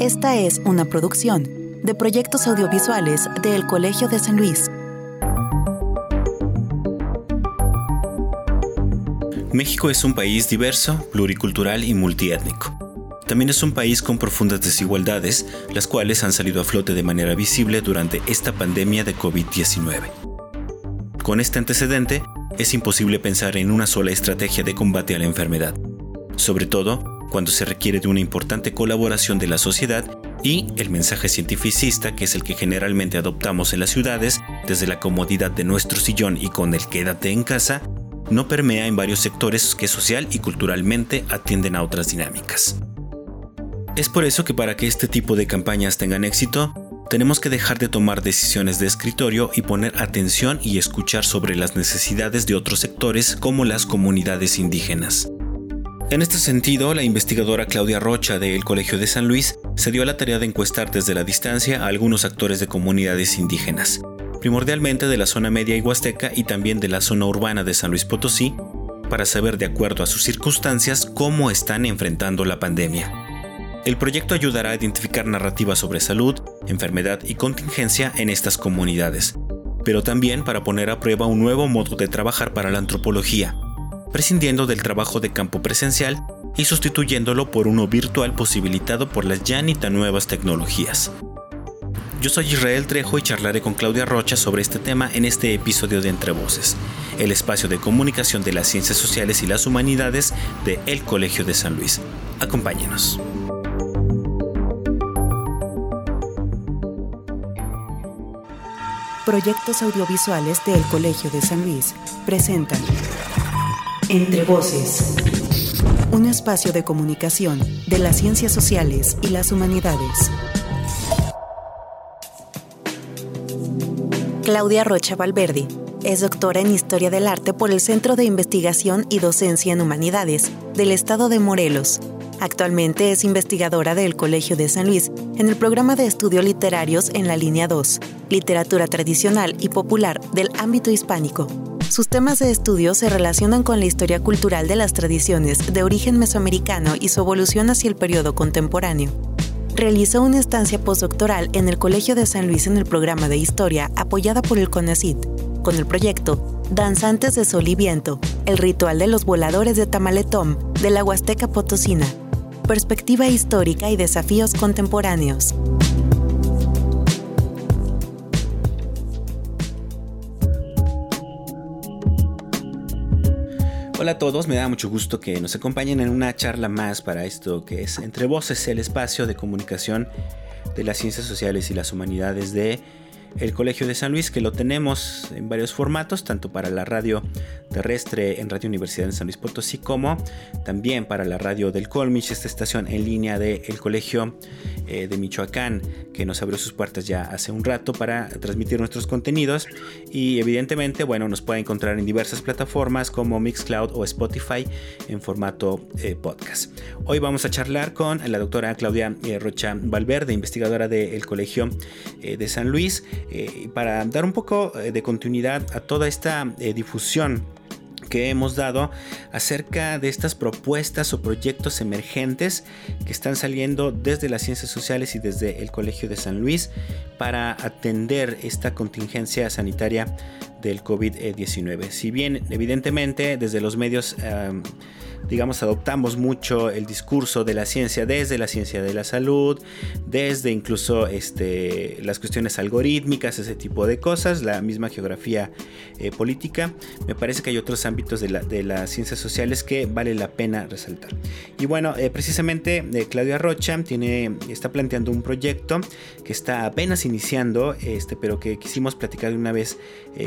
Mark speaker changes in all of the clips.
Speaker 1: Esta es una producción de proyectos audiovisuales del Colegio de San Luis.
Speaker 2: México es un país diverso, pluricultural y multiétnico. También es un país con profundas desigualdades, las cuales han salido a flote de manera visible durante esta pandemia de COVID-19. Con este antecedente, es imposible pensar en una sola estrategia de combate a la enfermedad, sobre todo cuando se requiere de una importante colaboración de la sociedad y el mensaje cientificista, que es el que generalmente adoptamos en las ciudades, desde la comodidad de nuestro sillón y con el quédate en casa, no permea en varios sectores que social y culturalmente atienden a otras dinámicas. Es por eso que para que este tipo de campañas tengan éxito, tenemos que dejar de tomar decisiones de escritorio y poner atención y escuchar sobre las necesidades de otros sectores como las comunidades indígenas. En este sentido, la investigadora Claudia Rocha del Colegio de San Luis se dio a la tarea de encuestar desde la distancia a algunos actores de comunidades indígenas, primordialmente de la zona media y huasteca y también de la zona urbana de San Luis Potosí, para saber de acuerdo a sus circunstancias cómo están enfrentando la pandemia. El proyecto ayudará a identificar narrativas sobre salud, enfermedad y contingencia en estas comunidades, pero también para poner a prueba un nuevo modo de trabajar para la antropología, prescindiendo del trabajo de campo presencial y sustituyéndolo por uno virtual posibilitado por las ya ni tan nuevas tecnologías. Yo soy Israel Trejo y charlaré con Claudia Rocha sobre este tema en este episodio de Entre Voces, el espacio de comunicación de las ciencias sociales y las humanidades de El Colegio de San Luis. Acompáñenos.
Speaker 1: Proyectos audiovisuales del Colegio de San Luis presentan entre Voces. Un espacio de comunicación de las ciencias sociales y las humanidades. Claudia Rocha Valverde es doctora en Historia del Arte por el Centro de Investigación y Docencia en Humanidades del Estado de Morelos. Actualmente es investigadora del Colegio de San Luis en el programa de estudios literarios en la línea 2, Literatura Tradicional y Popular del ámbito hispánico sus temas de estudio se relacionan con la historia cultural de las tradiciones de origen mesoamericano y su evolución hacia el periodo contemporáneo. Realizó una estancia postdoctoral en el Colegio de San Luis en el programa de historia apoyada por el CONACYT, con el proyecto Danzantes de Sol y Viento, el ritual de los voladores de Tamaletón de la Huasteca Potosina, perspectiva histórica y desafíos contemporáneos.
Speaker 2: Hola a todos, me da mucho gusto que nos acompañen en una charla más para esto que es Entre Voces, el espacio de comunicación de las ciencias sociales y las humanidades de el Colegio de San Luis, que lo tenemos en varios formatos, tanto para la radio terrestre en Radio Universidad de San Luis Potosí, como también para la radio del Colmich, esta estación en línea del Colegio eh, de Michoacán, que nos abrió sus puertas ya hace un rato para transmitir nuestros contenidos. Y evidentemente, bueno, nos puede encontrar en diversas plataformas como Mixcloud o Spotify en formato eh, podcast. Hoy vamos a charlar con la doctora Claudia eh, Rocha Valverde, investigadora del Colegio de San Luis. Eh, para dar un poco eh, de continuidad a toda esta eh, difusión que hemos dado acerca de estas propuestas o proyectos emergentes que están saliendo desde las ciencias sociales y desde el Colegio de San Luis para atender esta contingencia sanitaria del COVID-19. Si bien evidentemente desde los medios digamos, adoptamos mucho el discurso de la ciencia desde la ciencia de la salud, desde incluso este, las cuestiones algorítmicas, ese tipo de cosas, la misma geografía eh, política. Me parece que hay otros ámbitos de, las ciencias sociales que vale la pena resaltar. Y bueno, eh, precisamente eh, Claudia Rocha tiene, está planteando un proyecto que está apenas iniciando, este, pero que quisimos platicar de una vez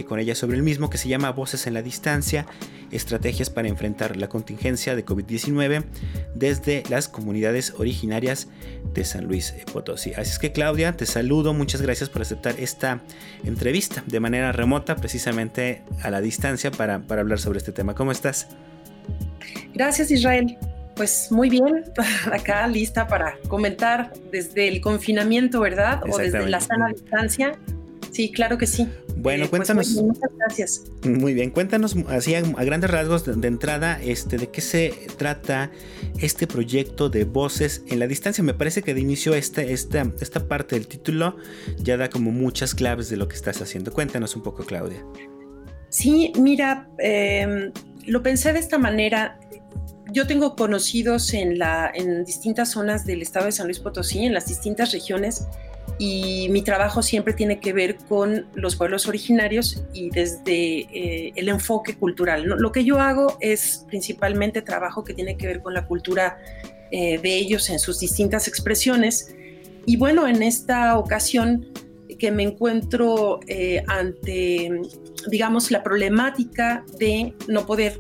Speaker 2: con ella sobre el mismo, que se llama Voces en la Distancia, estrategias para enfrentar la contingencia de COVID-19 desde las comunidades originarias de San Luis Potosí. Así es que Claudia, te saludo, muchas gracias por aceptar esta entrevista de manera remota, precisamente a la distancia, para, para hablar sobre este tema. ¿Cómo estás?
Speaker 3: Gracias Israel. Pues muy bien, acá lista para comentar desde el confinamiento, ¿verdad? O desde la sana distancia. Sí, claro que sí.
Speaker 2: Bueno,
Speaker 3: Eh, pues,
Speaker 2: cuéntanos.
Speaker 3: muy bien, muchas gracias.
Speaker 2: Muy bien, cuéntanos así a, a grandes rasgos de, de entrada, este, de qué se trata este proyecto de voces en la distancia. Me parece que de inicio esta, esta, esta parte del título ya da como muchas claves de lo que estás haciendo. Cuéntanos un poco, Claudia.
Speaker 3: Sí, mira, eh, lo pensé de esta manera. Yo tengo conocidos en, la, en distintas zonas del estado de San Luis Potosí, en las distintas regiones, y mi trabajo siempre tiene que ver con los pueblos originarios y desde eh, el enfoque cultural. Lo que yo hago es principalmente trabajo que tiene que ver con la cultura eh, de ellos en sus distintas expresiones. Y bueno, en esta ocasión que me encuentro eh, ante, digamos, la problemática de no poder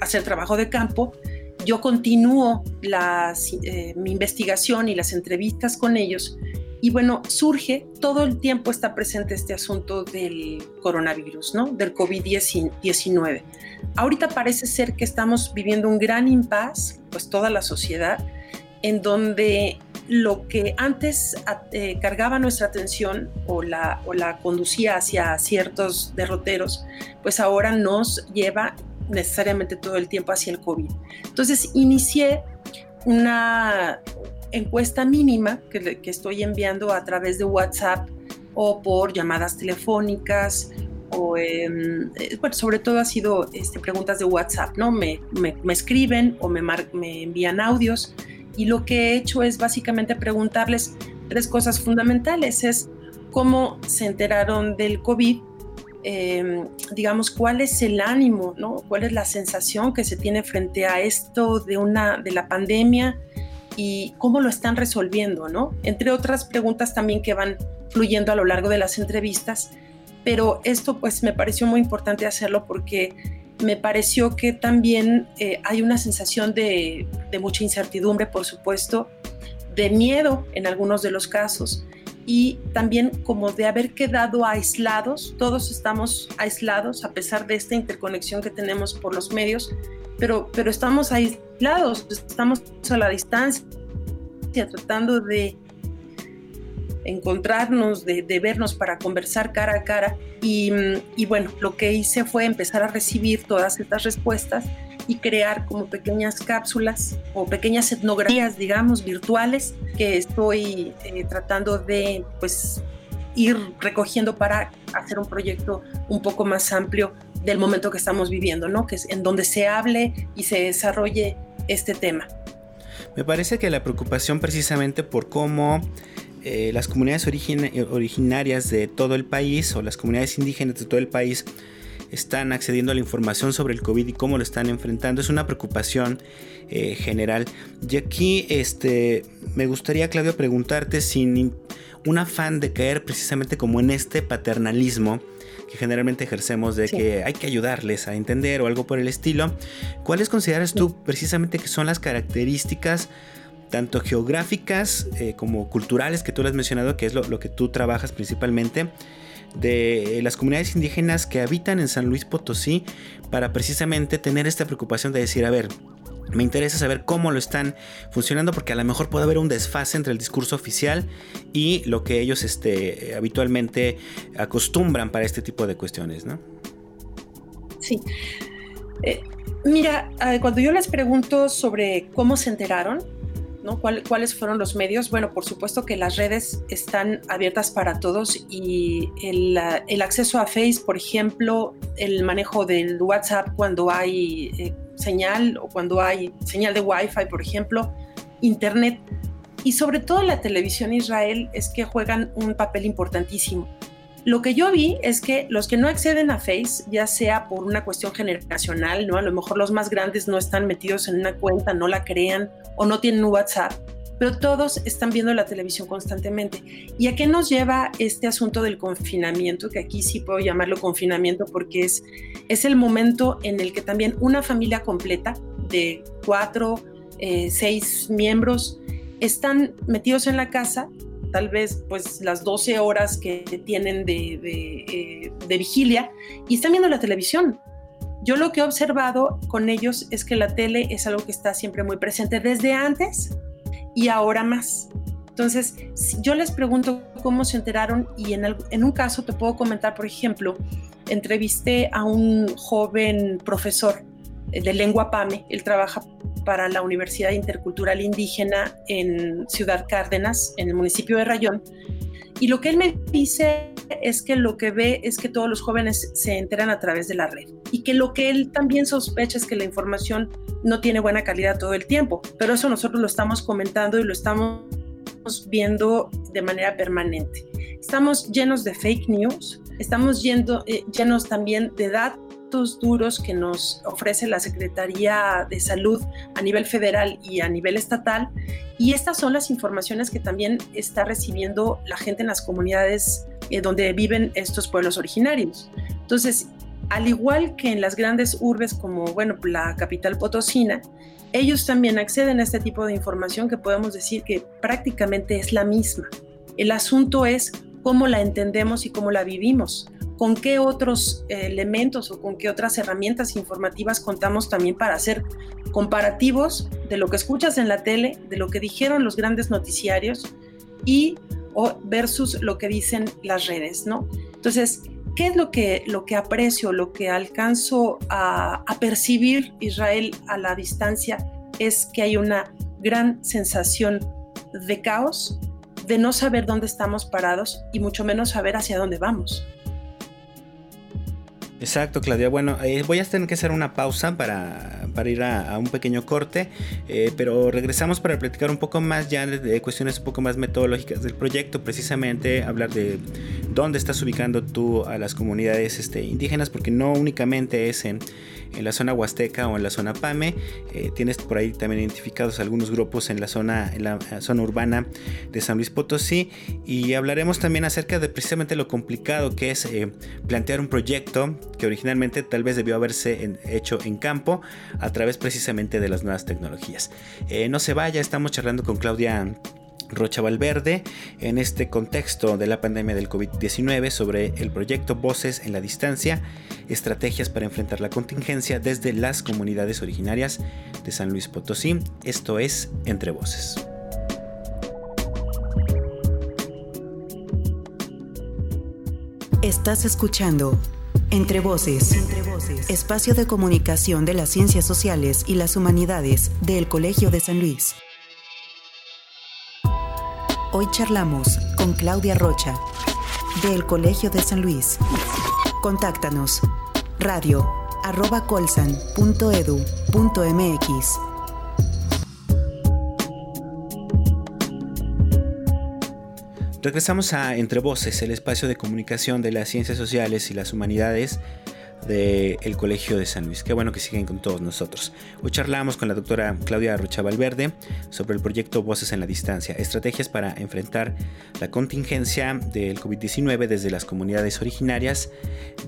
Speaker 3: hacer trabajo de campo, yo continúo las, eh, mi investigación y las entrevistas con ellos y bueno, surge, todo el tiempo está presente este asunto del coronavirus, ¿no? Del COVID-19. Ahorita parece ser que estamos viviendo un gran impas, pues toda la sociedad, en donde lo que antes eh, cargaba nuestra atención o la, o la conducía hacia ciertos derroteros, pues ahora nos lleva necesariamente todo el tiempo hacia el COVID. Entonces inicié una encuesta mínima que, que, estoy enviando a través de WhatsApp o por llamadas telefónicas o eh, bueno, sobre todo ha sido este, preguntas de WhatsApp, ¿no? Me, me, me escriben o me, me envían audios y lo que he hecho es básicamente preguntarles tres cosas fundamentales. Es cómo se enteraron del COVID, eh, digamos, cuál es el ánimo, ¿no? cuál es la sensación que se tiene frente a esto de, una, de la pandemia y cómo lo están resolviendo, ¿no? Entre otras preguntas también que van fluyendo a lo largo de las entrevistas, pero esto pues me pareció muy importante hacerlo porque me pareció que también eh, hay una sensación de, de, mucha incertidumbre, por supuesto, de miedo en algunos de los casos y también como de haber quedado aislados, todos estamos aislados a pesar de esta interconexión que tenemos por los medios, pero, pero estamos aislados, estamos a la distancia, tratando de encontrarnos, de, vernos para conversar cara a cara. Y, y, bueno, lo que hice fue empezar a recibir todas estas respuestas y crear como pequeñas cápsulas o pequeñas etnografías, digamos, virtuales que estoy eh, tratando de pues ir recogiendo para hacer un proyecto un poco más amplio del momento que estamos viviendo, ¿no? Que es en donde se hable y se desarrolle este tema.
Speaker 2: Me parece que la preocupación precisamente por cómo eh, las comunidades origin originarias de todo el país o las comunidades indígenas de todo el país están accediendo a la información sobre el COVID y cómo lo están enfrentando es una preocupación eh, general. Y aquí este, me gustaría, Claudio, preguntarte sin un afán de caer precisamente como en este paternalismo que generalmente ejercemos de sí. que hay que ayudarles a entender o algo por el estilo. ¿Cuáles consideras tú precisamente que son las características tanto geográficas eh, como culturales que tú lo has mencionado, que es lo, lo que tú trabajas principalmente? de las comunidades indígenas que habitan en San Luis Potosí para precisamente tener esta preocupación de decir, a ver, me interesa saber cómo lo están funcionando porque a lo mejor puede haber un desfase entre el discurso oficial y lo que ellos este, habitualmente acostumbran para este tipo de cuestiones, ¿no?
Speaker 3: Sí. Eh, mira, cuando yo les pregunto sobre cómo se enteraron, ¿no? ¿Cuál, ¿Cuáles fueron los medios? Bueno, por supuesto que las redes están abiertas para todos y el, el acceso a Face, por ejemplo, el manejo del WhatsApp cuando hay eh, señal o cuando hay señal de Wi-Fi, por ejemplo, Internet y sobre todo la televisión Israel es que juegan un papel importantísimo. Lo que yo vi es que los que no acceden a Face, ya sea por una cuestión generacional, ¿no? A lo mejor los más grandes no están metidos en una cuenta, no la crean o no tienen WhatsApp, pero todos están viendo la televisión constantemente. ¿Y a qué nos lleva este asunto del confinamiento? Que aquí sí puedo llamarlo confinamiento porque es, es el momento en el que también una familia completa de cuatro, eh, seis miembros están metidos en la casa tal vez pues las 12 horas que tienen de, de, eh, de, vigilia y están viendo la televisión. Yo lo que he observado con ellos es que la tele es algo que está siempre muy presente desde antes y ahora más. Entonces, yo les pregunto cómo se enteraron y en, en un caso te puedo comentar, por ejemplo, entrevisté a un joven profesor eh, de lengua PAME, él trabaja para la Universidad Intercultural Indígena en Ciudad Cárdenas, en el municipio de Rayón, y lo que él me dice es que lo que ve es que todos los jóvenes se enteran a través de la red y que lo que él también sospecha es que la información no tiene buena calidad todo el tiempo, pero eso nosotros lo estamos comentando y lo estamos viendo de manera permanente. Estamos llenos de fake news, estamos yendo, eh, llenos también de datos duros que nos ofrece la Secretaría de Salud a nivel federal y a nivel estatal. Y estas son las informaciones que también está recibiendo la gente en las comunidades eh, donde viven estos pueblos originarios. Entonces, al igual que en las grandes urbes como, bueno, la capital potosina, ellos también acceden a este tipo de información que podemos decir que prácticamente es la misma. El asunto es cómo la entendemos y cómo la vivimos, con qué otros elementos o con qué otras herramientas informativas contamos también para hacer comparativos de lo que escuchas en la tele, de lo que dijeron los grandes noticiarios y versus lo que dicen las redes, ¿no? Entonces, ¿qué es lo que, lo que aprecio, lo que alcanzo a, percibir Israel a la distancia? Es que hay una gran sensación de caos, de no saber dónde estamos parados y mucho menos saber hacia dónde vamos.
Speaker 2: Exacto, Claudia. Bueno, eh, voy a tener que hacer una pausa para, ir a, un pequeño corte, eh, pero regresamos para platicar un poco más ya de, cuestiones un poco más metodológicas del proyecto, precisamente hablar de dónde estás ubicando tú a las comunidades este, indígenas, porque no únicamente es en en la zona Huasteca o en la zona Pame. Eh, tienes por ahí también identificados algunos grupos en la zona, en la zona urbana de San Luis Potosí. Y hablaremos también acerca de precisamente lo complicado que es eh, plantear un proyecto que originalmente tal vez debió haberse hecho en campo a través precisamente de las nuevas tecnologías. Eh, no se vaya, estamos charlando con Claudia Rocha Valverde en este contexto de la pandemia del COVID-19 sobre el proyecto Voces en la Distancia, estrategias para enfrentar la contingencia desde las comunidades originarias de San Luis Potosí. Esto es Entre Voces.
Speaker 1: Estás escuchando Entre Voces, Entre Voces, espacio de comunicación de las ciencias sociales y las humanidades del Colegio de San Luis. Hoy charlamos con Claudia Rocha, del Colegio de San Luis. Contáctanos radio arroba.
Speaker 2: Regresamos a Entre Voces, el espacio de comunicación de las ciencias sociales y las humanidades del Colegio de San Luis. Qué bueno que siguen con todos nosotros. Hoy charlamos con la doctora Claudia Rocha Valverde sobre el proyecto Voces en la Distancia, estrategias para enfrentar la contingencia del COVID-19 desde las comunidades originarias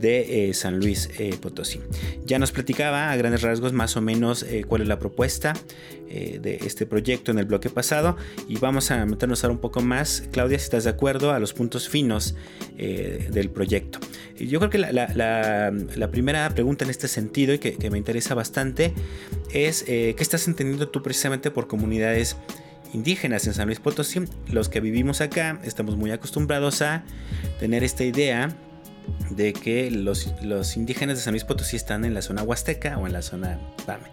Speaker 2: de eh, San Luis eh, Potosí. Ya nos platicaba a grandes rasgos más o menos eh, cuál es la propuesta de este proyecto en el bloque pasado y vamos a meternos ahora un poco más, Claudia, si estás de acuerdo, a los puntos finos del proyecto. Yo creo que la, primera pregunta en este sentido y que, me interesa bastante es ¿qué estás entendiendo tú precisamente por comunidades indígenas en San Luis Potosí? Los que vivimos acá estamos muy acostumbrados a tener esta idea de que los, los, indígenas de San Luis Potosí están en la zona huasteca o en la zona Pame.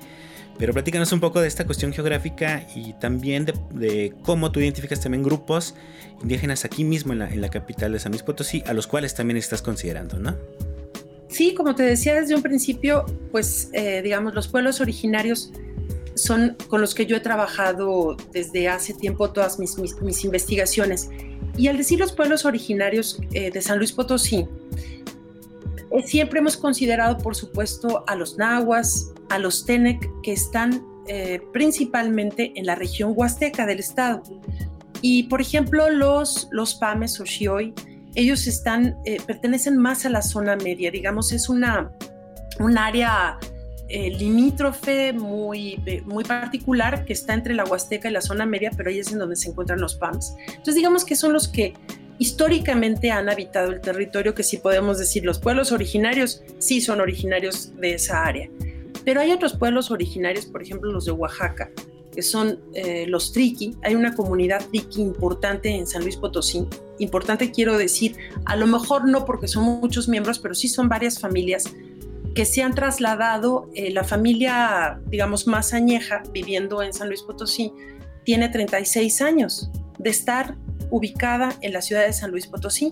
Speaker 2: Pero platícanos un poco de esta cuestión geográfica y también de, cómo tú identificas también grupos indígenas aquí mismo en la, en la, capital de San Luis Potosí, a los cuales también estás considerando, ¿no?
Speaker 3: Sí, como te decía desde un principio, pues eh, digamos, los pueblos originarios son con los que yo he trabajado desde hace tiempo todas mis, investigaciones. Y al decir los pueblos originarios eh, de San Luis Potosí, eh, siempre hemos considerado, por supuesto, a los nahuas, a los tenec, que están principalmente en la región huasteca del estado. Y, por ejemplo, los, los pames o xioi, ellos eh, pertenecen más a la zona media, digamos, es una, un área limítrofe muy, muy particular que está entre la Huasteca y la zona media, pero ahí es en donde se encuentran los PAMs. Entonces digamos que son los que históricamente han habitado el territorio, que si podemos decir los pueblos originarios, sí son originarios de esa área. Pero hay otros pueblos originarios, por ejemplo los de Oaxaca, que son eh, los triqui. Hay una comunidad triqui importante en San Luis Potosí. Importante quiero decir, a lo mejor no porque son muchos miembros, pero sí son varias familias que se han trasladado. Eh, la familia, digamos, más añeja viviendo en San Luis Potosí tiene 36 años de estar ubicada en la ciudad de San Luis Potosí.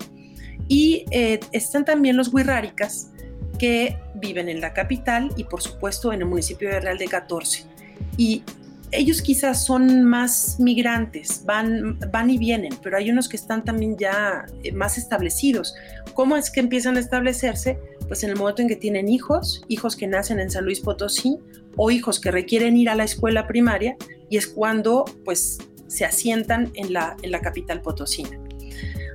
Speaker 3: Y eh, están también los huirráricas que viven en la capital y por supuesto en el municipio de Real de 14. Y ellos quizás son más migrantes, van, van y vienen, pero hay unos que están también ya eh, más establecidos. ¿Cómo es que empiezan a establecerse? Pues en el momento en que tienen hijos, hijos que nacen en San Luis Potosí o hijos que requieren ir a la escuela primaria y es cuando pues se asientan en la, en la capital potosina.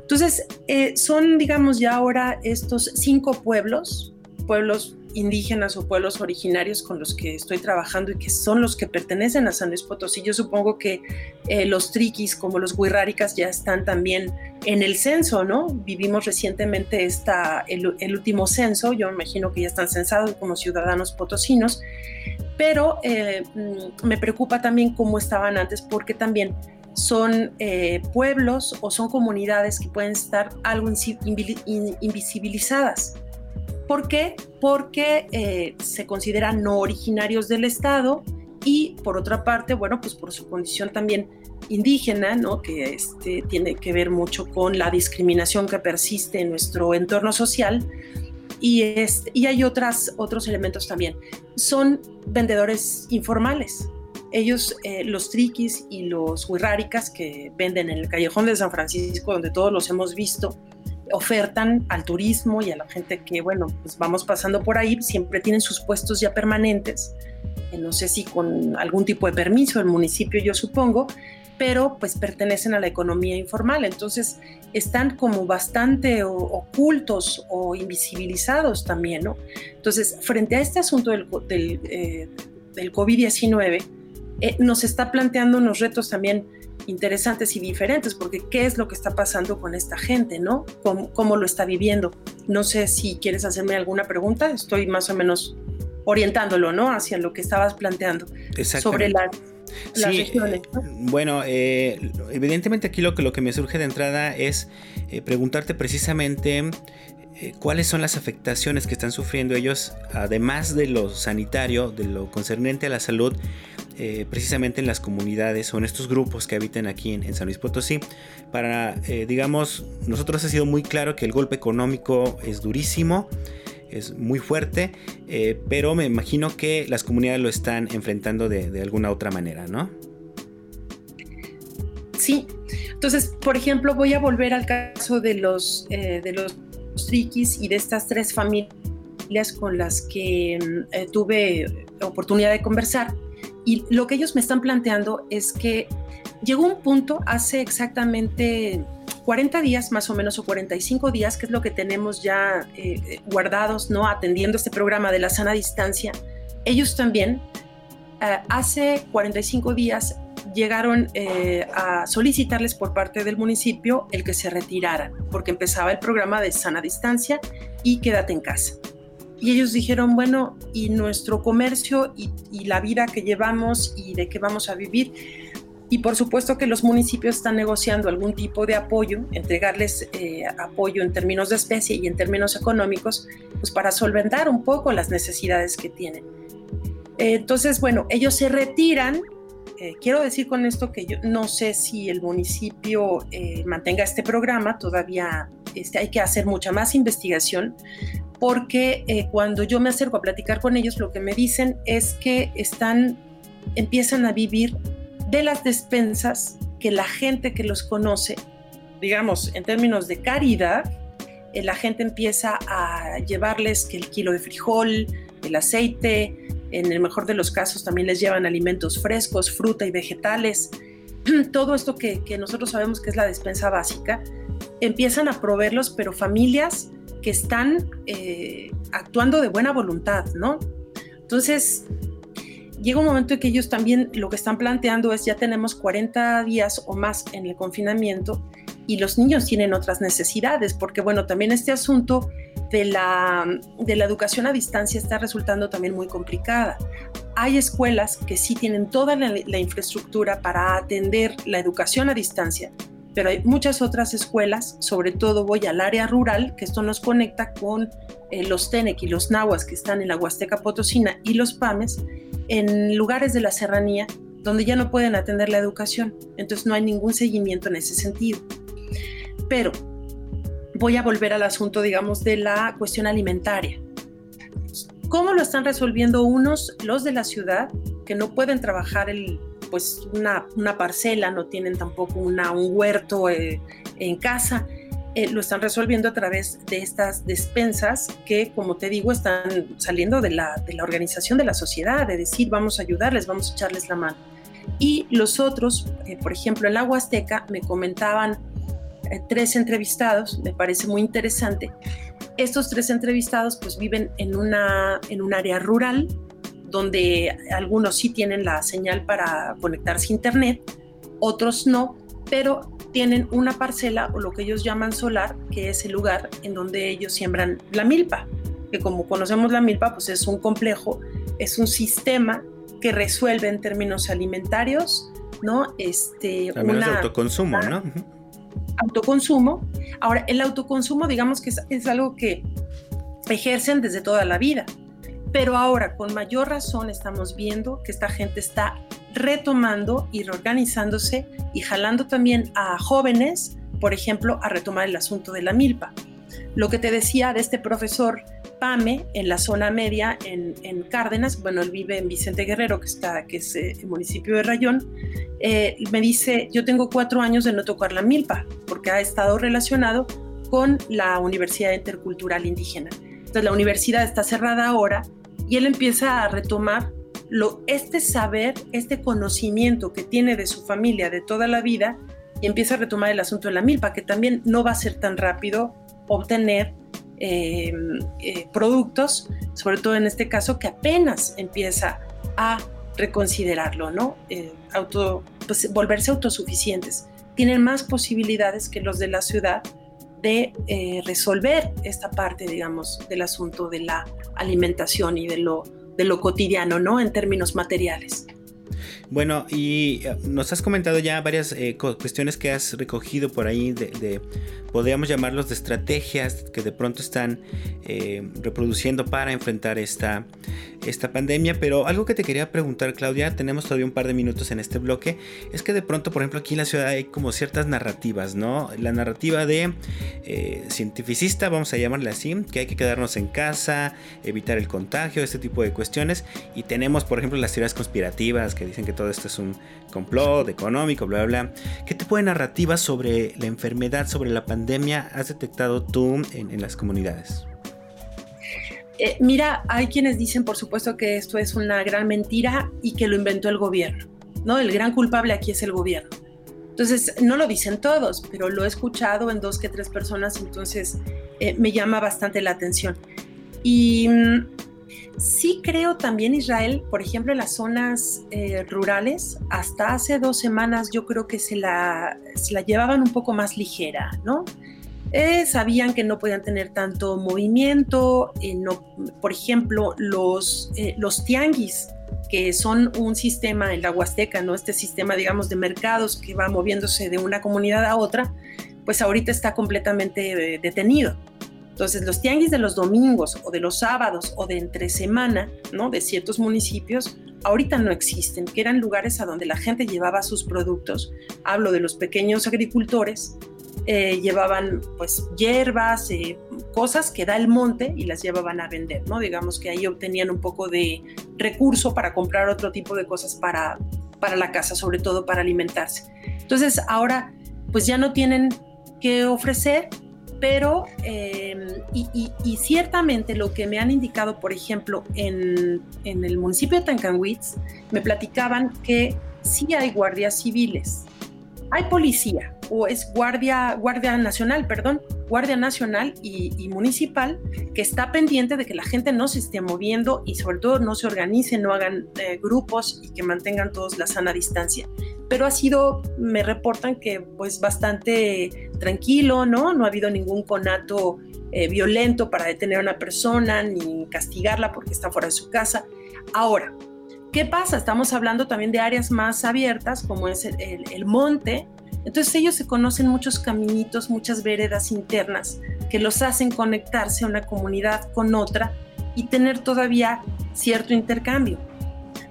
Speaker 3: Entonces, eh, son, digamos, ya ahora estos cinco pueblos, pueblos indígenas o pueblos originarios con los que estoy trabajando y que son los que pertenecen a San Luis Potosí. Yo supongo que eh, los triquis como los huirráricas ya están también en el censo, ¿no? Vivimos recientemente esta, el, último censo, yo imagino que ya están censados como ciudadanos potosinos, pero eh, mm, me preocupa también cómo estaban antes porque también son eh, pueblos o son comunidades que pueden estar algo invisibilizadas. ¿Por qué? Porque eh, se consideran no originarios del Estado y por otra parte, bueno, pues por su condición también indígena, ¿no? que este, tiene que ver mucho con la discriminación que persiste en nuestro entorno social. Y, este, y hay otras, otros elementos también. Son vendedores informales. Ellos, eh, los triquis y los huirráricas que venden en el callejón de San Francisco, donde todos los hemos visto, ofertan al turismo y a la gente que, bueno, pues vamos pasando por ahí, siempre tienen sus puestos ya permanentes, eh, no sé si con algún tipo de permiso del municipio, yo supongo, pero pues pertenecen a la economía informal, entonces están como bastante ocultos o invisibilizados también, ¿no? Entonces, frente a este asunto del, del, eh, del COVID-19, eh, nos está planteando unos retos también interesantes y diferentes, porque qué es lo que está pasando con esta gente, ¿no? ¿Cómo, lo está viviendo? No sé si quieres hacerme alguna pregunta, estoy más o menos orientándolo, ¿no? Hacia lo que estabas planteando sobre las regiones.
Speaker 2: Bueno, eh, evidentemente aquí lo que, lo que me surge de entrada es eh, preguntarte precisamente cuáles son las afectaciones que están sufriendo ellos, además de lo sanitario, de lo concerniente a la salud, eh, precisamente en las comunidades o en estos grupos que habitan aquí en, San Luis Potosí. Para, eh, digamos, nosotros ha sido muy claro que el golpe económico es durísimo, es muy fuerte, eh, pero me imagino que las comunidades lo están enfrentando de, alguna otra manera, ¿no?
Speaker 3: Sí, entonces, por ejemplo, voy a volver al caso de los, de los triquis y de estas tres familias con las que mm, tuve oportunidad de conversar. Y lo que ellos me están planteando es que llegó un punto hace exactamente 40 días más o menos o 45 días, que es lo que tenemos ya eh, guardados, ¿no? Atendiendo este programa de la sana distancia. Ellos también, eh, hace 45 días, llegaron eh, a solicitarles por parte del municipio el que se retiraran, porque empezaba el programa de sana distancia y quédate en casa. Y ellos dijeron, bueno, ¿y nuestro comercio y, la vida que llevamos y de qué vamos a vivir? Y por supuesto que los municipios están negociando algún tipo de apoyo, entregarles eh, apoyo en términos de especie y en términos económicos, pues para solventar un poco las necesidades que tienen. entonces, bueno, ellos se retiran. Eh, quiero decir con esto que yo no sé si el municipio eh, mantenga este programa, todavía este, hay que hacer mucha más investigación, porque eh, cuando yo me acerco a platicar con ellos, lo que me dicen es que están, empiezan a vivir de las despensas que la gente que los conoce, digamos, en términos de caridad, eh, la gente empieza a llevarles que el kilo de frijol, el aceite, en el mejor de los casos también les llevan alimentos frescos, fruta y vegetales, todo esto que, que nosotros sabemos que es la despensa básica, empiezan a proveerlos, pero familias que están eh, actuando de buena voluntad, ¿no? Entonces, llega un momento en que ellos también lo que están planteando es ya tenemos 40 días o más en el confinamiento y los niños tienen otras necesidades, porque bueno, también este asunto de la, de la educación a distancia está resultando también muy complicada. Hay escuelas que sí tienen toda la, infraestructura para atender la educación a distancia, pero hay muchas otras escuelas, sobre todo voy al área rural, que esto nos conecta con eh, los TENEC y los NAHUAS que están en la Huasteca Potosina y los PAMES, en lugares de la serranía donde ya no pueden atender la educación. Entonces no hay ningún seguimiento en ese sentido. Pero voy a volver al asunto, digamos, de la cuestión alimentaria. ¿Cómo lo están resolviendo unos, los de la ciudad, que no pueden trabajar el, pues una, una parcela, no tienen tampoco una, un huerto eh, en casa? Eh, lo están resolviendo a través de estas despensas que, como te digo, están saliendo de la, de la organización de la sociedad, de decir, vamos a ayudarles, vamos a echarles la mano. Y los otros, eh, por ejemplo, en la Huasteca, me comentaban tres entrevistados, me parece muy interesante. Estos tres entrevistados pues viven en, una, en un área rural donde algunos sí tienen la señal para conectarse a internet, otros no, pero tienen una parcela o lo que ellos llaman solar, que es el lugar en donde ellos siembran la milpa, que como conocemos la milpa, pues es un complejo, es un sistema que resuelve en términos alimentarios, ¿no?
Speaker 2: Este, También una, autoconsumo, ¿no?
Speaker 3: autoconsumo. Ahora, el autoconsumo, digamos que es, algo que ejercen desde toda la vida, pero ahora con mayor razón estamos viendo que esta gente está retomando y reorganizándose y jalando también a jóvenes, por ejemplo, a retomar el asunto de la milpa. Lo que te decía de este profesor PAME en la zona media en, Cárdenas, bueno, él vive en Vicente Guerrero, que, está, que es eh, el municipio de Rayón, eh, me dice, yo tengo cuatro años de no tocar la milpa, porque ha estado relacionado con la Universidad Intercultural Indígena. Entonces la universidad está cerrada ahora y él empieza a retomar lo, este saber, este conocimiento que tiene de su familia de toda la vida y empieza a retomar el asunto de la milpa, que también no va a ser tan rápido obtener eh, eh, productos, sobre todo en este caso, que apenas empieza a reconsiderarlo, ¿no? auto, pues, volverse autosuficientes. Tienen más posibilidades que los de la ciudad de eh, resolver esta parte, digamos, del asunto de la alimentación y de lo, de lo cotidiano, ¿no? En términos materiales.
Speaker 2: Bueno, y eh, nos has comentado ya varias eh, cuestiones que has recogido por ahí de, podríamos llamarlos de estrategias que de pronto están eh, reproduciendo para enfrentar esta, esta pandemia. Pero algo que te quería preguntar, Claudia, tenemos todavía un par de minutos en este bloque, es que de pronto, por ejemplo, aquí en la ciudad hay como ciertas narrativas, ¿no? La narrativa de cientificista, vamos a llamarle así, que hay que quedarnos en casa, evitar el contagio, este tipo de cuestiones. Y tenemos, por ejemplo, las teorías conspirativas que dicen que todo esto es un complot económico, bla, bla, bla. ¿Qué tipo de narrativa sobre la enfermedad, sobre la pandemia has detectado tú en, las comunidades?
Speaker 3: Eh, mira, hay quienes dicen, por supuesto, que esto es una gran mentira y que lo inventó el gobierno, ¿no? El gran culpable aquí es el gobierno. Entonces, no lo dicen todos, pero lo he escuchado en dos que tres personas, entonces eh, me llama bastante la atención. Y mm, Sí creo también Israel, por ejemplo, en las zonas eh, rurales, hasta hace dos semanas yo creo que se la, la llevaban un poco más ligera, ¿no? Eh, sabían que no podían tener tanto movimiento, eh, por ejemplo, los, los tianguis, que son un sistema en la Huasteca, ¿no? Este sistema, digamos, de mercados que va moviéndose de una comunidad a otra, pues ahorita está completamente detenido. Entonces, los tianguis de los domingos o de los sábados o de entre semana, ¿no? De ciertos municipios, ahorita no existen, que eran lugares a donde la gente llevaba sus productos. Hablo de los pequeños agricultores, eh, llevaban pues hierbas, eh, cosas que da el monte y las llevaban a vender, ¿no? Digamos que ahí obtenían un poco de recurso para comprar otro tipo de cosas para, para la casa, sobre todo para alimentarse. Entonces, ahora pues ya no tienen que ofrecer pero em, y, ciertamente lo que me han indicado, por ejemplo, en, el municipio de Tancanwitz, me platicaban que sí hay guardias civiles, hay policía, o es guardia, guardia nacional, perdón, guardia nacional y, municipal que está pendiente de que la gente no se esté moviendo y sobre todo no se organicen, no hagan eh, grupos y que mantengan todos la sana distancia. Pero ha sido, me reportan que pues bastante tranquilo, ¿no? No ha habido ningún conato eh, violento para detener a una persona ni castigarla porque está fuera de su casa. Ahora, ¿qué pasa? Estamos hablando también de áreas más abiertas como es el monte, entonces ellos se conocen muchos caminitos, muchas veredas internas que los hacen conectarse a una comunidad con otra y tener todavía cierto intercambio.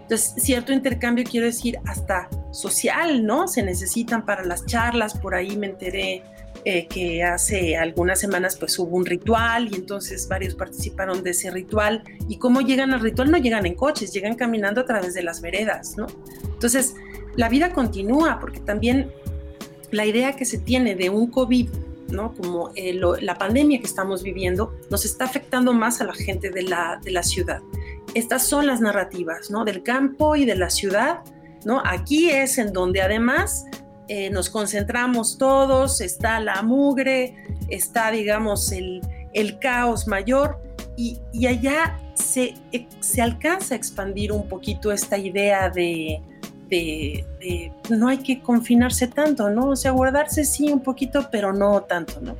Speaker 3: Entonces, cierto intercambio quiero decir hasta social, ¿no? Se necesitan para las charlas, por ahí me enteré eh, que hace algunas semanas pues hubo un ritual y entonces varios participaron de ese ritual y cómo llegan al ritual no llegan en coches, llegan caminando a través de las veredas, ¿no? Entonces, la vida continúa porque también la idea que se tiene de un COVID, ¿no? como eh, la pandemia que estamos viviendo, nos está afectando más a la gente de la, de la ciudad. Estas son las narrativas ¿no? del campo y de la ciudad. ¿no? Aquí es en donde además eh, nos concentramos todos, está la mugre, está, digamos, el, el caos mayor y, y allá se, se, alcanza a expandir un poquito esta idea de, de, no hay que confinarse tanto, ¿no? O sea, guardarse sí un poquito, pero no tanto, ¿no?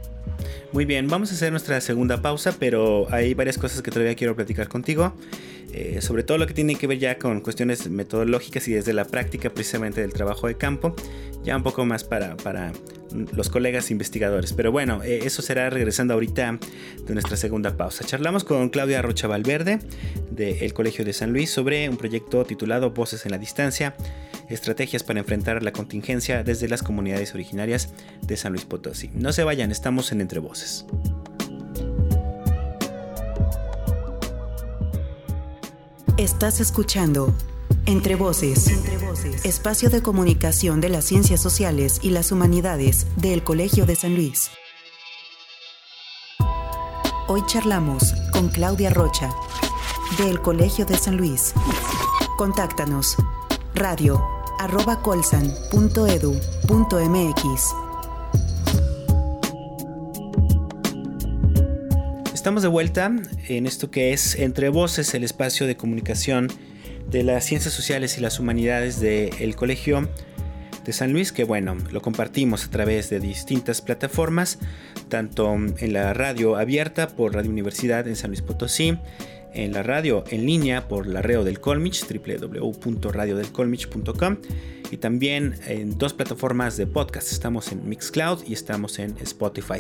Speaker 2: Muy bien, vamos a hacer nuestra segunda pausa, pero hay varias cosas que todavía quiero platicar contigo. Eh, sobre todo lo que tiene que ver ya con cuestiones metodológicas y desde la práctica precisamente del trabajo de campo, ya un poco más para, para los colegas investigadores. Pero bueno, eh, eso será regresando ahorita de nuestra segunda pausa. Charlamos con Claudia Rocha Valverde del Colegio de San Luis sobre un proyecto titulado Voces en la Distancia, estrategias para enfrentar la contingencia desde las comunidades originarias de San Luis Potosí. No se vayan, estamos en Entre Voces.
Speaker 1: Estás escuchando entre voces. Espacio de comunicación de las ciencias sociales y las humanidades del Colegio de San Luis. Hoy charlamos con Claudia Rocha, del Colegio de San Luis. Contáctanos. Radio arroba colsan.edu.mx.
Speaker 2: Estamos de vuelta en esto que es Entre Voces, el espacio de comunicación de las ciencias sociales y las humanidades del Colegio de San Luis, que bueno, lo compartimos a través de distintas plataformas, tanto en la radio abierta por Radio Universidad en San Luis Potosí, en la radio en línea por la Reo del Colmich, www.radiodelcolmich.com y también en dos plataformas de podcast. Estamos en Mixcloud y estamos en Spotify.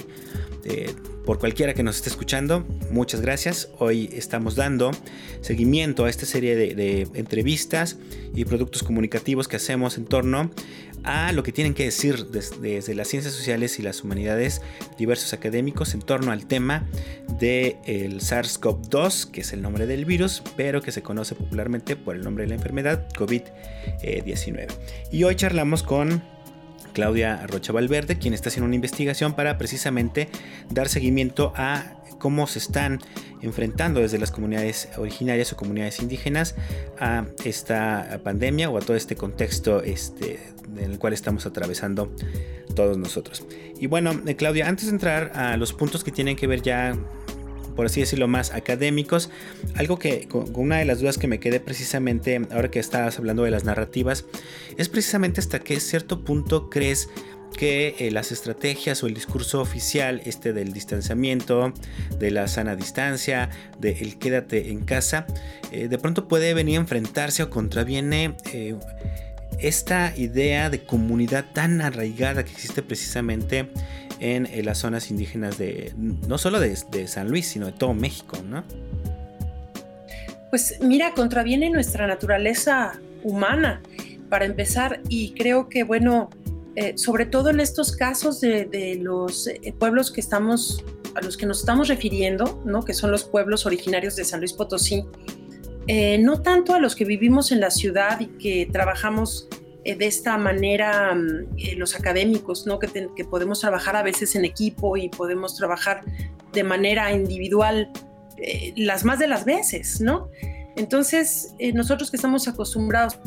Speaker 2: Eh, por cualquiera que nos esté escuchando, muchas gracias. Hoy estamos dando seguimiento a esta serie de, de entrevistas y productos comunicativos que hacemos en torno a lo que tienen que decir desde, las ciencias sociales y las humanidades diversos académicos en torno al tema del el SARS-CoV-2, que es el nombre del virus, pero que se conoce popularmente por el nombre de la enfermedad COVID-19. Y hoy charlamos con Claudia Rocha Valverde, quien está haciendo una investigación para precisamente dar seguimiento a cómo se están enfrentando desde las comunidades originarias o comunidades indígenas a esta pandemia o a todo este contexto este, en el cual estamos atravesando todos nosotros. Y bueno, eh, Claudia, antes de entrar a los puntos que tienen que ver ya por así decirlo, más académicos. Algo que con una de las dudas que me quedé precisamente ahora que estabas hablando de las narrativas, es precisamente hasta qué cierto punto crees que eh, las estrategias o el discurso oficial, este del distanciamiento, de la sana distancia, de el quédate en casa, eh, de pronto puede venir a enfrentarse o contraviene eh, esta idea de comunidad tan arraigada que existe precisamente en, las zonas indígenas de no solo de, de, San Luis, sino de todo México, ¿no?
Speaker 3: Pues mira, contraviene nuestra naturaleza humana, para empezar, y creo que, bueno, eh, sobre todo en estos casos de, los eh, pueblos que estamos, a los que nos estamos refiriendo, ¿no? que son los pueblos originarios de San Luis Potosí, eh, no tanto a los que vivimos en la ciudad y que trabajamos de esta manera mm, los académicos, ¿no? Que, que, podemos trabajar a veces en equipo y podemos trabajar de manera individual las más de las veces, ¿no? Entonces, eh, nosotros que estamos acostumbrados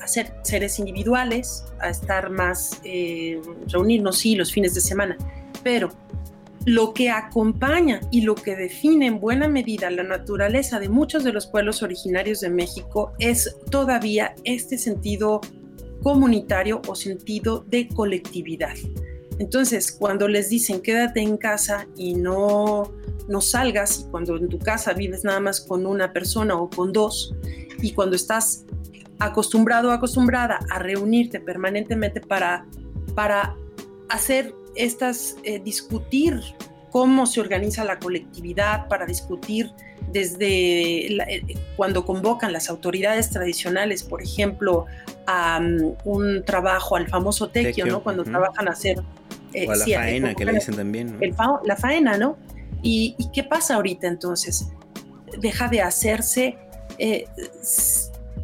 Speaker 3: a ser seres individuales, a estar más, eh, reunirnos, sí, los fines de semana, pero lo que acompaña y lo que define en buena medida la naturaleza de muchos de los pueblos originarios de México es todavía este sentido comunitario o sentido de colectividad. Entonces, cuando les dicen quédate en casa y no, no salgas, y cuando en tu casa vives nada más con una persona o con dos, y cuando estás acostumbrado o acostumbrada a reunirte permanentemente para, para hacer estas, eh, discutir cómo se organiza la colectividad, para discutir desde eh, cuando convocan las autoridades tradicionales, por ejemplo, a mm, un trabajo al famoso tequio, ¿no? Cuando trabajan a hacer...
Speaker 2: Eh, o a la faena, que le dicen también.
Speaker 3: la faena, ¿no? ¿Y, qué pasa ahorita entonces? Deja de hacerse...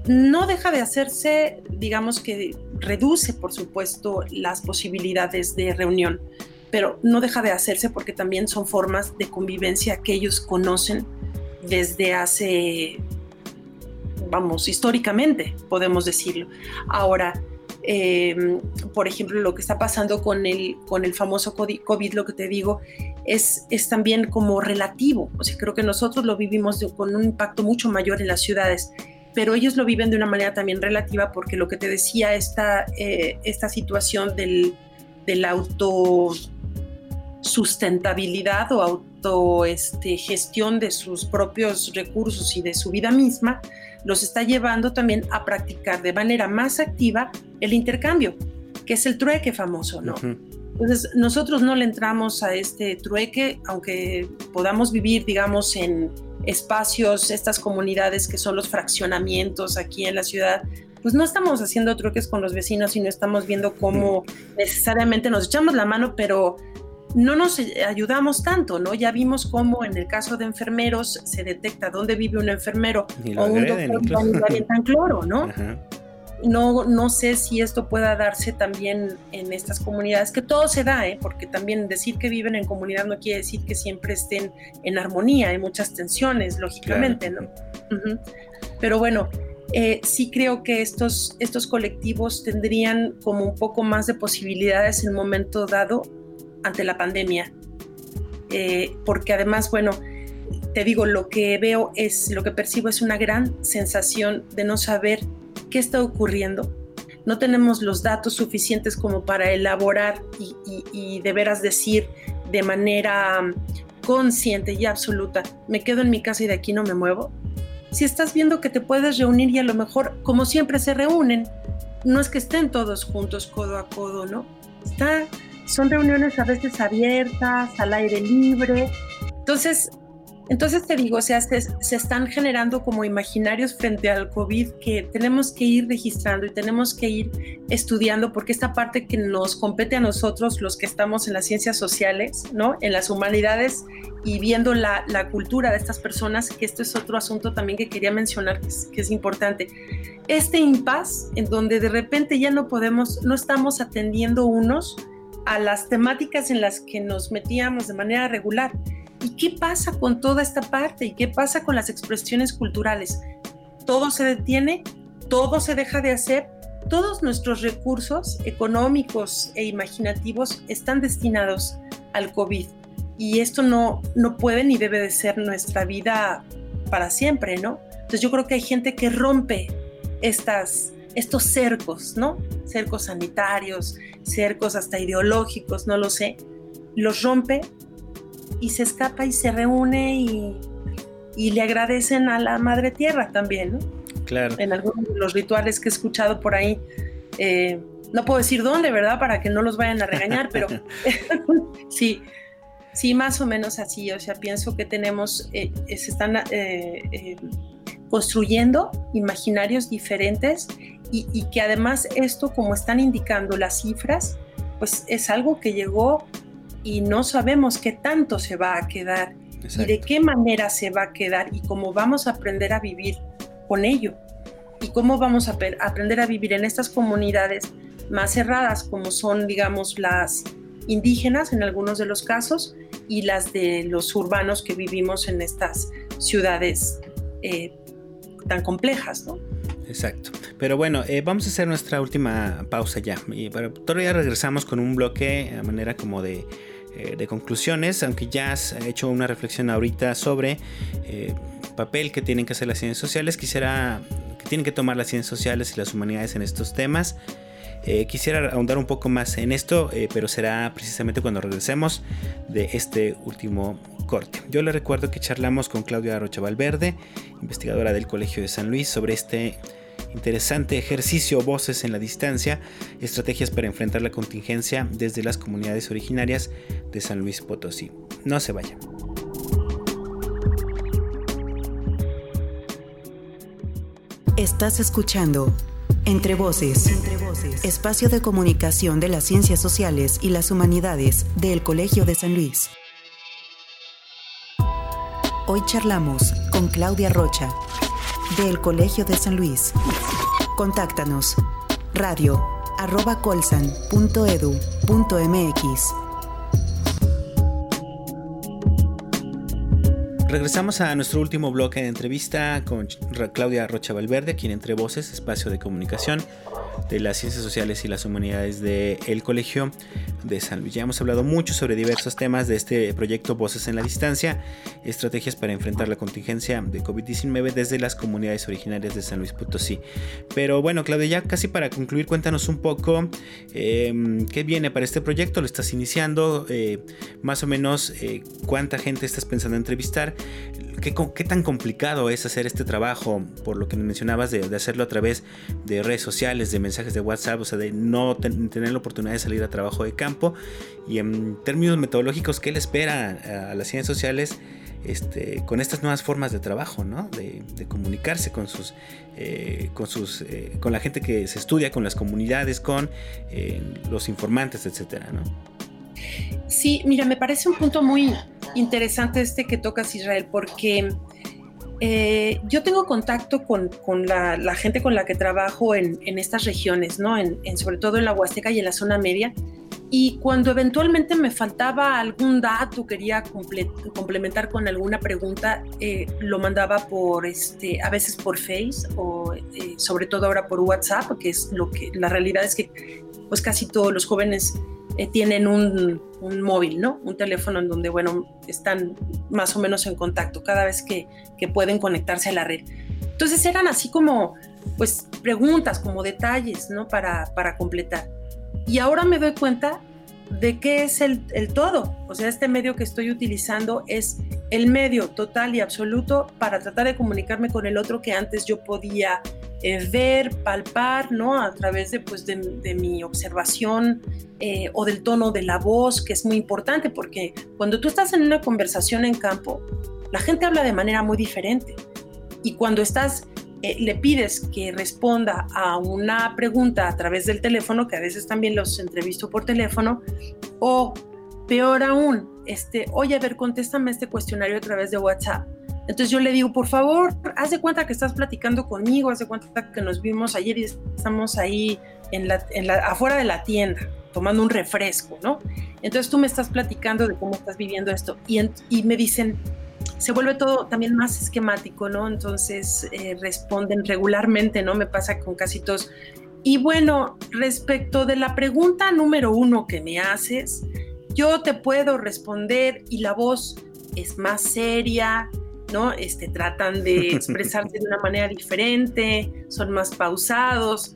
Speaker 3: no deja de hacerse, digamos que reduce, por supuesto, las posibilidades de reunión, pero no deja de hacerse porque también son formas de convivencia que ellos conocen desde hace, vamos, históricamente, podemos decirlo. Ahora, em, por ejemplo, lo que está pasando con el, con el famoso COVID, lo que te digo, es, es también como relativo. O sea, creo que nosotros lo vivimos con un impacto mucho mayor en las ciudades pero ellos lo viven de una manera también relativa porque lo que te decía, esta, eh, esta situación del, del auto sustentabilidad o auto este, gestión de sus propios recursos y de su vida misma, los está llevando también a practicar de manera más activa el intercambio, que es el trueque famoso, ¿no? Entonces, nosotros no le entramos a este trueque, aunque podamos vivir, digamos, en espacios, estas comunidades que son los fraccionamientos aquí en la ciudad, pues no estamos haciendo trueques con los vecinos, sino estamos viendo cómo necesariamente nos echamos la mano, pero no nos ayudamos tanto, ¿no? Ya vimos cómo en el caso de enfermeros se detecta dónde vive un enfermero o un doctor que tan cloro, ¿no? No, no sé si esto pueda darse también en estas comunidades, que todo se da, ¿eh? porque también decir que viven en comunidad no quiere decir que siempre estén en armonía, hay muchas tensiones, lógicamente, ¿no? Pero bueno, eh, sí creo que estos, estos colectivos tendrían como un poco más de posibilidades en un momento dado ante la pandemia, eh, porque además, bueno, te digo, lo que veo es, lo que percibo es una gran sensación de no saber qué está ocurriendo. No tenemos los datos suficientes como para elaborar y, de veras decir de manera consciente y absoluta, me quedo en mi casa y de aquí no me muevo. Si estás viendo que te puedes reunir y a lo mejor, como siempre se reúnen, no es que estén todos juntos codo a codo, ¿no? Está, son reuniones a veces abiertas, al aire libre. Entonces, entonces te digo, o sea, se, están generando como imaginarios frente al COVID que tenemos que ir registrando y tenemos que ir estudiando porque esta parte que nos compete a nosotros, los que estamos en las ciencias sociales, ¿no? En las humanidades y viendo la, cultura de estas personas, que esto es otro asunto también que quería mencionar que es, que es importante. Este impas en donde de repente ya no podemos, no estamos atendiendo unos a las temáticas en las que nos metíamos de manera regular ¿Y qué pasa con toda esta parte? ¿Y qué pasa con las expresiones culturales? Todo se detiene, todo se deja de hacer, todos nuestros recursos económicos e imaginativos están destinados al COVID. Y esto no, no puede ni debe de ser nuestra vida para siempre, ¿no? Entonces yo creo que hay gente que rompe estas, estos cercos, ¿no? Cercos sanitarios, cercos hasta ideológicos, no lo sé. Los rompe y se escapa y se reúne y, le agradecen a la Madre Tierra también, ¿no?
Speaker 2: Claro.
Speaker 3: En algunos de los rituales que he escuchado por ahí. Eh, no puedo decir dónde, ¿verdad? Para que no los vayan a regañar, pero sí, sí, más o menos así. O sea, pienso que tenemos, eh, se están eh, construyendo imaginarios diferentes y, y, que además esto, como están indicando las cifras, pues es algo que llegó y no sabemos qué tanto se va a quedar y de qué manera se va a quedar y cómo vamos a aprender a vivir con ello y cómo vamos a aprender a vivir en estas comunidades más cerradas como son, digamos, las indígenas en algunos de los casos y las de los urbanos que vivimos en estas ciudades eh, tan complejas, ¿no?
Speaker 2: Exacto. Pero bueno, eh, vamos a hacer nuestra última pausa ya. Y para todavía regresamos con un bloque a manera como de, eh, de conclusiones, aunque ya has hecho una reflexión ahorita sobre el papel que tienen que hacer las ciencias sociales. Quisiera que tienen que tomar las ciencias sociales y las humanidades en estos temas. Eh, quisiera ahondar un poco más en esto, eh, pero será precisamente cuando regresemos de este último corte. Yo le recuerdo que charlamos con Claudia Rocha Valverde, investigadora del Colegio de San Luis, sobre este interesante ejercicio Voces en la Distancia, estrategias para enfrentar la contingencia desde las comunidades originarias de San Luis Potosí. No se vayan.
Speaker 1: Estás escuchando entre voces. Espacio de comunicación de las ciencias sociales y las humanidades del Colegio de San Luis. Hoy charlamos con Claudia Rocha, del Colegio de San Luis. Contáctanos. Radio.
Speaker 2: Regresamos a nuestro último bloque de entrevista con Claudia Rocha Valverde, quien entre voces, espacio de comunicación de las ciencias sociales y las humanidades del Colegio de San Luis. Ya hemos hablado mucho sobre diversos temas de este proyecto Voces en la Distancia, estrategias para enfrentar la contingencia de COVID-19 desde las comunidades originarias de San Luis Potosí. Pero bueno, Claudia, ya casi para concluir, cuéntanos un poco em, qué viene para este proyecto, lo estás iniciando, eh, más o menos eh, cuánta gente estás pensando entrevistar, ¿Qué, ¿Qué, tan complicado es hacer este trabajo? Por lo que mencionabas de, hacerlo a través de redes sociales, de mensajes de WhatsApp, o sea, de no tener la oportunidad de salir a trabajo de campo. Y en términos metodológicos, ¿qué le espera a, las ciencias sociales este, con estas nuevas formas de trabajo, ¿no? de, comunicarse con sus, eh, con sus, eh, con la gente que se estudia, con las comunidades, con eh, los informantes, etcétera, ¿no?
Speaker 3: Sí, mira, me parece un punto muy interesante este que tocas, Israel, porque eh, yo tengo contacto con, la, gente con la que trabajo en, estas regiones, ¿no? En, sobre todo en la Huasteca y en la zona media. Y cuando eventualmente me faltaba algún dato, quería complementar con alguna pregunta, eh, lo mandaba por, este, a veces por Face o eh, sobre todo ahora por WhatsApp, que es lo que la realidad es que pues casi todos los jóvenes eh, tienen un, móvil, ¿no? Un teléfono en donde, bueno, están más o menos en contacto cada vez que, pueden conectarse a la red. Entonces eran así como, pues, preguntas, como detalles, ¿no? Para, para completar. Y ahora me doy cuenta de qué es el, el, todo. O sea, este medio que estoy utilizando es el medio total y absoluto para tratar de comunicarme con el otro que antes yo podía eh, ver, palpar, ¿no? A través de, pues, de, mi observación eh, o del tono de la voz, que es muy importante, porque cuando tú estás en una conversación en campo, la gente habla de manera muy diferente. Y cuando estás, eh, le pides que responda a una pregunta a través del teléfono, que a veces también los entrevisto por teléfono, o peor aún, este, oye, a ver, contéstame este cuestionario a través de WhatsApp entonces yo le digo, por favor, haz de cuenta que estás platicando conmigo, haz de cuenta que nos vimos ayer y estamos ahí en la, afuera de la tienda tomando un refresco, ¿no? Entonces tú me estás platicando de cómo estás viviendo esto y, me dicen, se vuelve todo también más esquemático, ¿no? Entonces eh, responden regularmente, ¿no? Me pasa con casi todos. Y bueno, respecto de la pregunta número uno que me haces, yo te puedo responder y la voz es más seria, ¿no? Este, tratan de expresarse de una manera diferente, son más pausados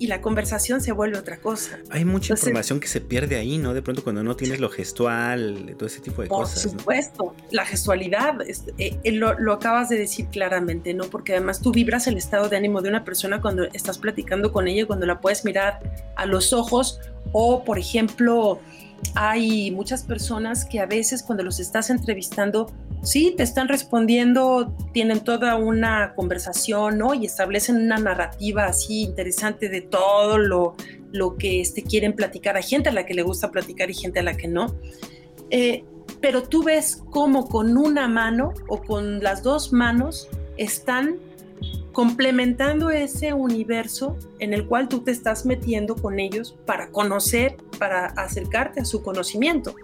Speaker 3: y la conversación se vuelve otra cosa.
Speaker 2: Hay mucha información que se pierde ahí, ¿no? De pronto cuando no tienes lo gestual, todo ese tipo de cosas.
Speaker 3: Por supuesto, la gestualidad, eh, eh, lo, lo, acabas de decir claramente, ¿no? Porque además tú vibras el estado de ánimo de una persona cuando estás platicando con ella, cuando la puedes mirar a los ojos o, por ejemplo, hay muchas personas que a veces cuando los estás entrevistando, sí, te están respondiendo, tienen toda una conversación, ¿no? Y establecen una narrativa así interesante de todo lo, lo que este, quieren platicar. Hay gente a la que le gusta platicar y gente a la que no. Eh, pero tú ves cómo con una mano o con las dos manos están complementando ese universo en el cual tú te estás metiendo con ellos para conocer, para acercarte a su conocimiento.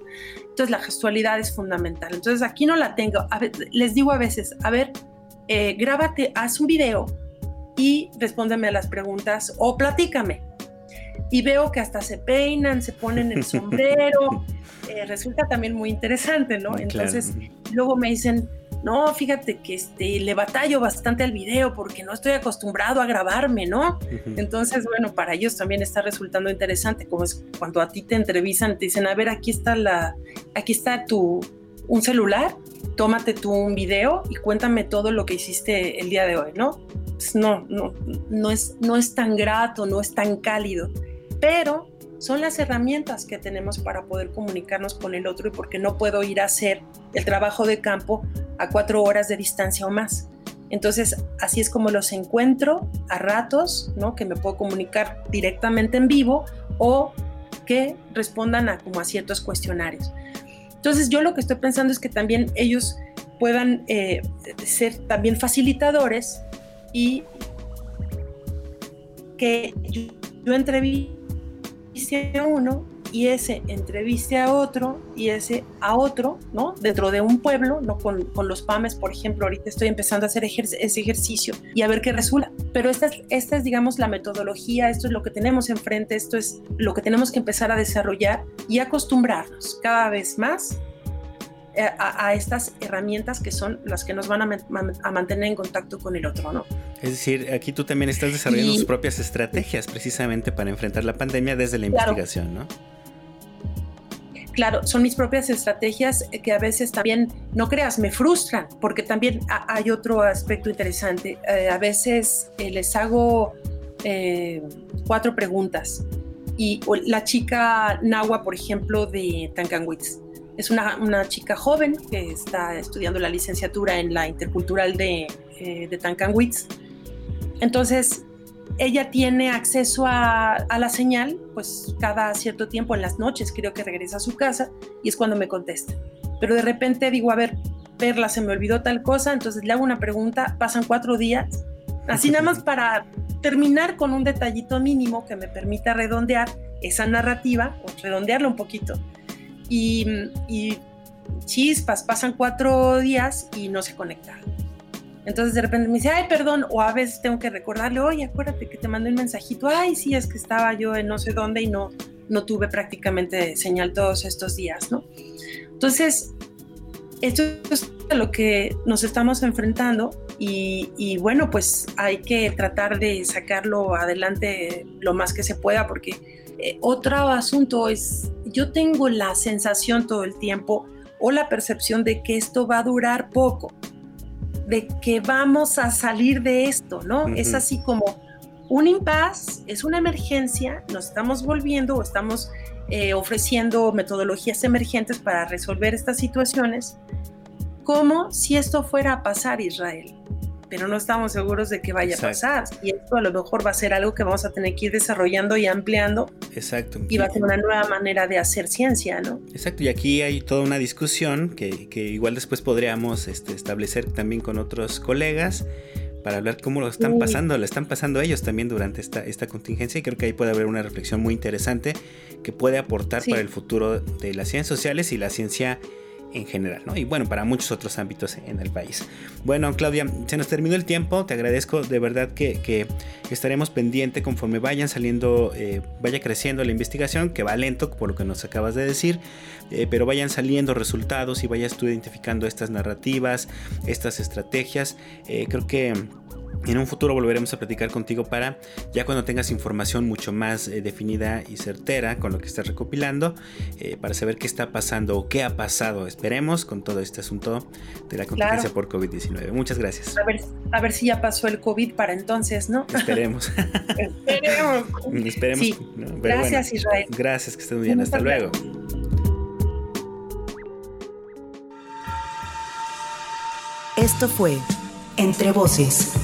Speaker 3: Entonces la gestualidad es fundamental. Entonces aquí no la tengo. les digo a veces, a ver, eh, grábate, haz un video y respóndeme a las preguntas o platícame. Y veo que hasta se peinan, se ponen el sombrero, eh, resulta también muy interesante, ¿no? Entonces, luego me dicen, no, fíjate que este, le batallo bastante al video porque no estoy acostumbrado a grabarme, ¿no? Entonces, bueno, para ellos también está resultando interesante, como es cuando a ti te entrevistan, te dicen, a ver, aquí está la, aquí está tu, un celular, tómate tú un video y cuéntame todo lo que hiciste el día de hoy, ¿no? Pues no, no, no es, no es tan grato, no es tan cálido, pero son las herramientas que tenemos para poder comunicarnos con el otro y porque no puedo ir a hacer el trabajo de campo a cuatro horas de distancia o más. Entonces, así es como los encuentro a ratos, ¿no? Que me puedo comunicar directamente en vivo o que respondan a como a ciertos cuestionarios. Entonces, yo lo que estoy pensando es que también ellos puedan eh, ser también facilitadores y que yo, yo entreviste a uno y ese entreviste a otro y ese a otro, ¿no? Dentro de un pueblo, ¿no? Con, con los PAMES, por ejemplo, ahorita estoy empezando a hacer ese ejercicio y a ver qué resulta. Pero esta es, esta es, digamos, la metodología, esto es lo que tenemos enfrente, esto es lo que tenemos que empezar a desarrollar y acostumbrarnos cada vez más a, a, estas herramientas que son las que nos van a, a, mantener en contacto con el otro, ¿no?
Speaker 2: Es decir, aquí tú también estás desarrollando y, tus propias estrategias precisamente para enfrentar la pandemia desde la claro. investigación, ¿no?
Speaker 3: claro, son mis propias estrategias que a veces también, no creas, me frustran, porque también hay otro aspecto interesante. Eh, a veces eh, les hago eh, cuatro preguntas y la chica Nahua, por ejemplo, de Tancanwitz, es una, una, chica joven que está estudiando la licenciatura en la intercultural de, eh, de Tancanwitz. Entonces, ella tiene acceso a, a, la señal, pues cada cierto tiempo en las noches creo que regresa a su casa y es cuando me contesta. Pero de repente digo, a ver, Perla, se me olvidó tal cosa, entonces le hago una pregunta, pasan cuatro días, así nada más para terminar con un detallito mínimo que me permita redondear esa narrativa o redondearla un poquito. Y, chispas, pasan cuatro días y no se conecta. Entonces de repente me dice, ay, perdón, o a veces tengo que recordarle, oye, acuérdate que te mandé un mensajito, ay, sí, es que estaba yo en no sé dónde y no, no tuve prácticamente señal todos estos días, ¿no? Entonces, esto es a lo que nos estamos enfrentando y, bueno, pues hay que tratar de sacarlo adelante lo más que se pueda porque eh, otro asunto es, yo tengo la sensación todo el tiempo o la percepción de que esto va a durar poco de que vamos a salir de esto, ¿no? Uh -huh. Es así como un impas, es una emergencia, nos estamos volviendo o estamos eh, ofreciendo metodologías emergentes para resolver estas situaciones, como si esto fuera a pasar Israel pero no estamos seguros de que vaya Exacto. a pasar. Y esto a lo mejor va a ser algo que vamos a tener que ir desarrollando y ampliando.
Speaker 2: Exacto.
Speaker 3: Y va a ser una nueva manera de hacer ciencia, ¿no?
Speaker 2: Exacto. Y aquí hay toda una discusión que, que igual después podríamos este, establecer también con otros colegas para hablar cómo lo están pasando, lo están pasando ellos también durante esta, esta contingencia y creo que ahí puede haber una reflexión muy interesante que puede aportar sí. para el futuro de las ciencias sociales y la ciencia en general, ¿no? Y bueno, para muchos otros ámbitos en el país. Bueno, Claudia, se nos terminó el tiempo, te agradezco de verdad que, estaremos pendiente conforme vayan saliendo, eh, vaya creciendo la investigación, que va lento por lo que nos acabas de decir, eh, pero vayan saliendo resultados y vayas tú identificando estas narrativas, estas estrategias. Eh, creo que en un futuro volveremos a platicar contigo para ya cuando tengas información mucho más eh, definida y certera con lo que estás recopilando, eh, para saber qué está pasando o qué ha pasado, esperemos, con todo este asunto de la contingencia claro. por COVID-19. Muchas gracias.
Speaker 3: A ver, a ver si ya pasó el COVID para entonces, ¿no?
Speaker 2: Esperemos.
Speaker 3: Esperemos.
Speaker 2: Esperemos.
Speaker 3: Sí. No, gracias, bueno, Israel.
Speaker 2: Gracias, que estés muy bien. Hasta luego.
Speaker 1: Esto fue Entre Voces